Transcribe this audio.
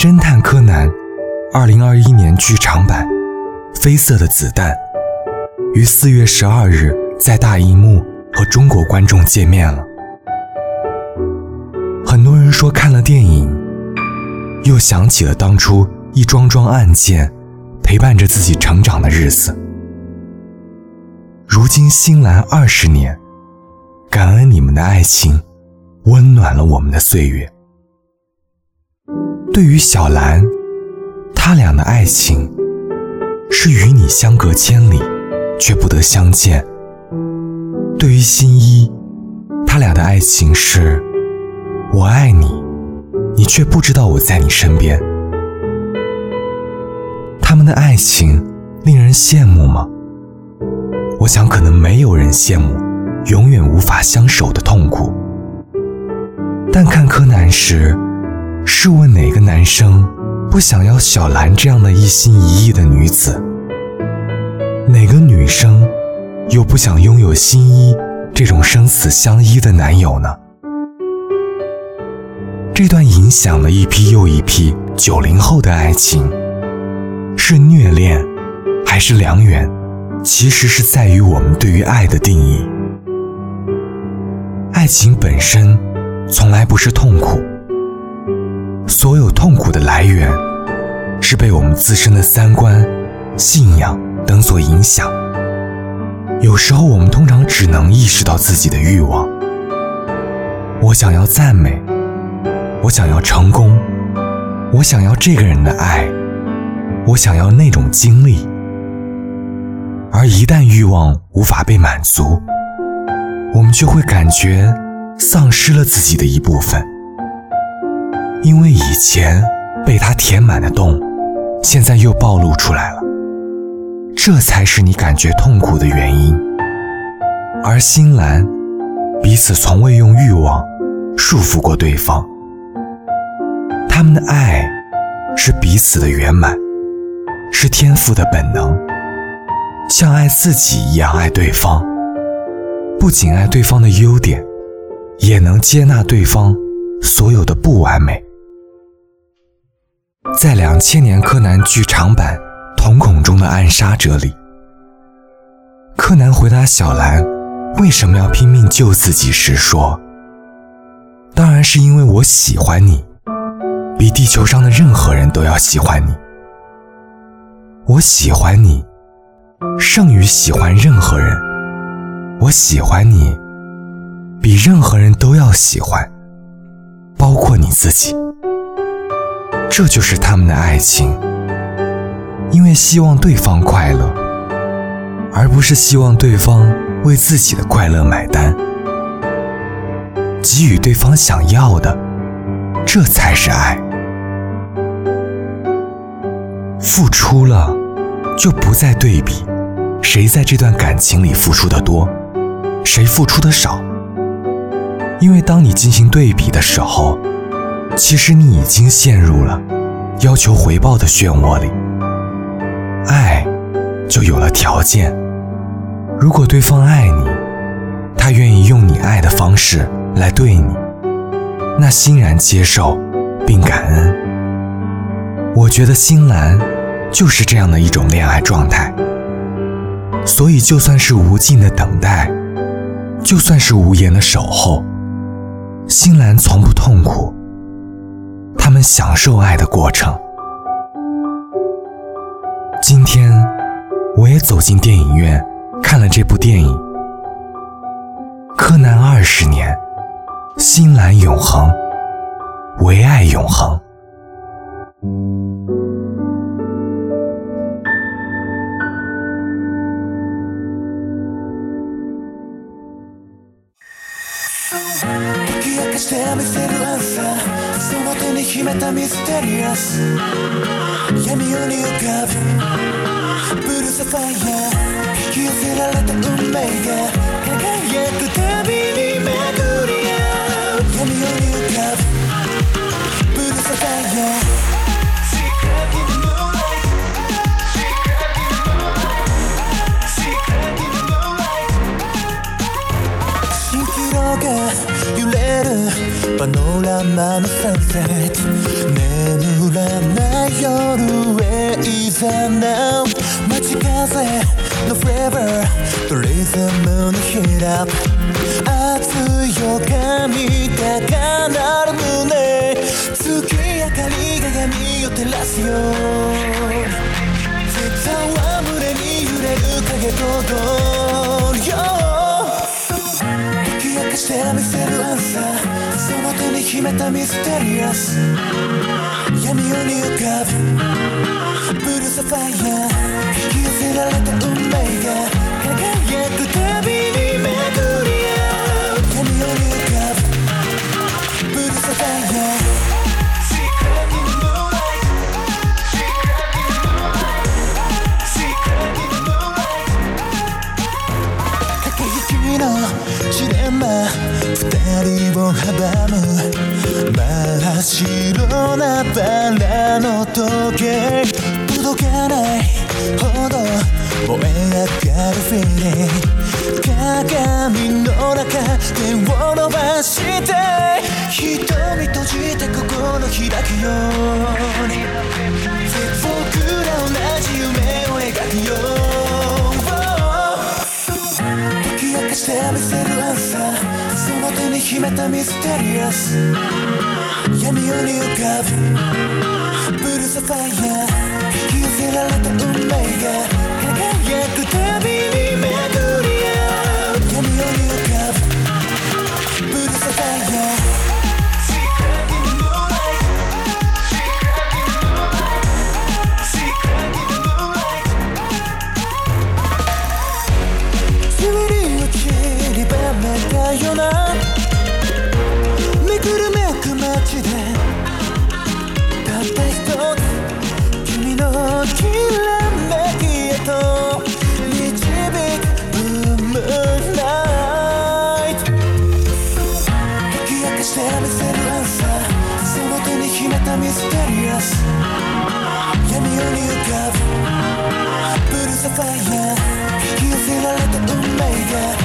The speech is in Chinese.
《侦探柯南》2021年剧场版《绯色的子弹》于4月12日在大银幕和中国观众见面了。很多人说看了电影，又想起了当初一桩桩案件，陪伴着自己成长的日子。如今新来二十年，感恩你们的爱情，温暖了我们的岁月。对于小兰，他俩的爱情是与你相隔千里，却不得相见；对于新一，他俩的爱情是我爱你，你却不知道我在你身边。他们的爱情令人羡慕吗？我想，可能没有人羡慕永远无法相守的痛苦。但看柯南时。试问哪个男生不想要小兰这样的一心一意的女子？哪个女生又不想拥有新一这种生死相依的男友呢？这段影响了一批又一批九零后的爱情，是虐恋，还是良缘？其实是在于我们对于爱的定义。爱情本身从来不是痛苦。所有痛苦的来源是被我们自身的三观、信仰等所影响。有时候我们通常只能意识到自己的欲望：我想要赞美，我想要成功，我想要这个人的爱，我想要那种经历。而一旦欲望无法被满足，我们就会感觉丧失了自己的一部分。因为以前被他填满的洞，现在又暴露出来了，这才是你感觉痛苦的原因。而心蓝，彼此从未用欲望束缚过对方，他们的爱是彼此的圆满，是天赋的本能，像爱自己一样爱对方，不仅爱对方的优点，也能接纳对方所有的不完美。在两千年柯南剧场版《瞳孔中的暗杀者》里，柯南回答小兰为什么要拼命救自己时说：“当然是因为我喜欢你，比地球上的任何人都要喜欢你。我喜欢你，胜于喜欢任何人。我喜欢你，比任何人都要喜欢，包括你自己。”这就是他们的爱情，因为希望对方快乐，而不是希望对方为自己的快乐买单，给予对方想要的，这才是爱。付出了，就不再对比，谁在这段感情里付出的多，谁付出的少，因为当你进行对比的时候。其实你已经陷入了要求回报的漩涡里，爱就有了条件。如果对方爱你，他愿意用你爱的方式来对你，那欣然接受并感恩。我觉得新兰就是这样的一种恋爱状态，所以就算是无尽的等待，就算是无言的守候，新兰从不痛苦。他们享受爱的过程。今天，我也走进电影院，看了这部电影《柯南二十年》，新蓝永恒，唯爱永恒。かしてミステリアスその手に秘めたミステリアス闇夜に浮かぶブルーサファイア引き寄せられた運命が輝くたびにパノラマのサンセット眠らない夜へいざなう街風のフレーバーとリズムのヒーラー熱い予感に高鳴る胸月明かりが闇を照らすよ絶対は胸に揺れる影と踊るよ解き明かして見せるアンサー秘めたミステリアス闇夜に浮かぶブルーサファイア引き寄せられた運命が輝くたびに巡り合う闇夜に浮かぶブルーサファイアのジレンマ二人を阻む白なバラの時計届かないほど燃え上がるフィーリング鏡の中手を伸ばして瞳閉じて心開くように僕ら同じ夢を描くよ解き明かして見せるアンサーその手に秘めたミステリアス闇をに浮かぶブルーサファイア火をせられた海 misterios y a mi único Puro sapphire, y el cielo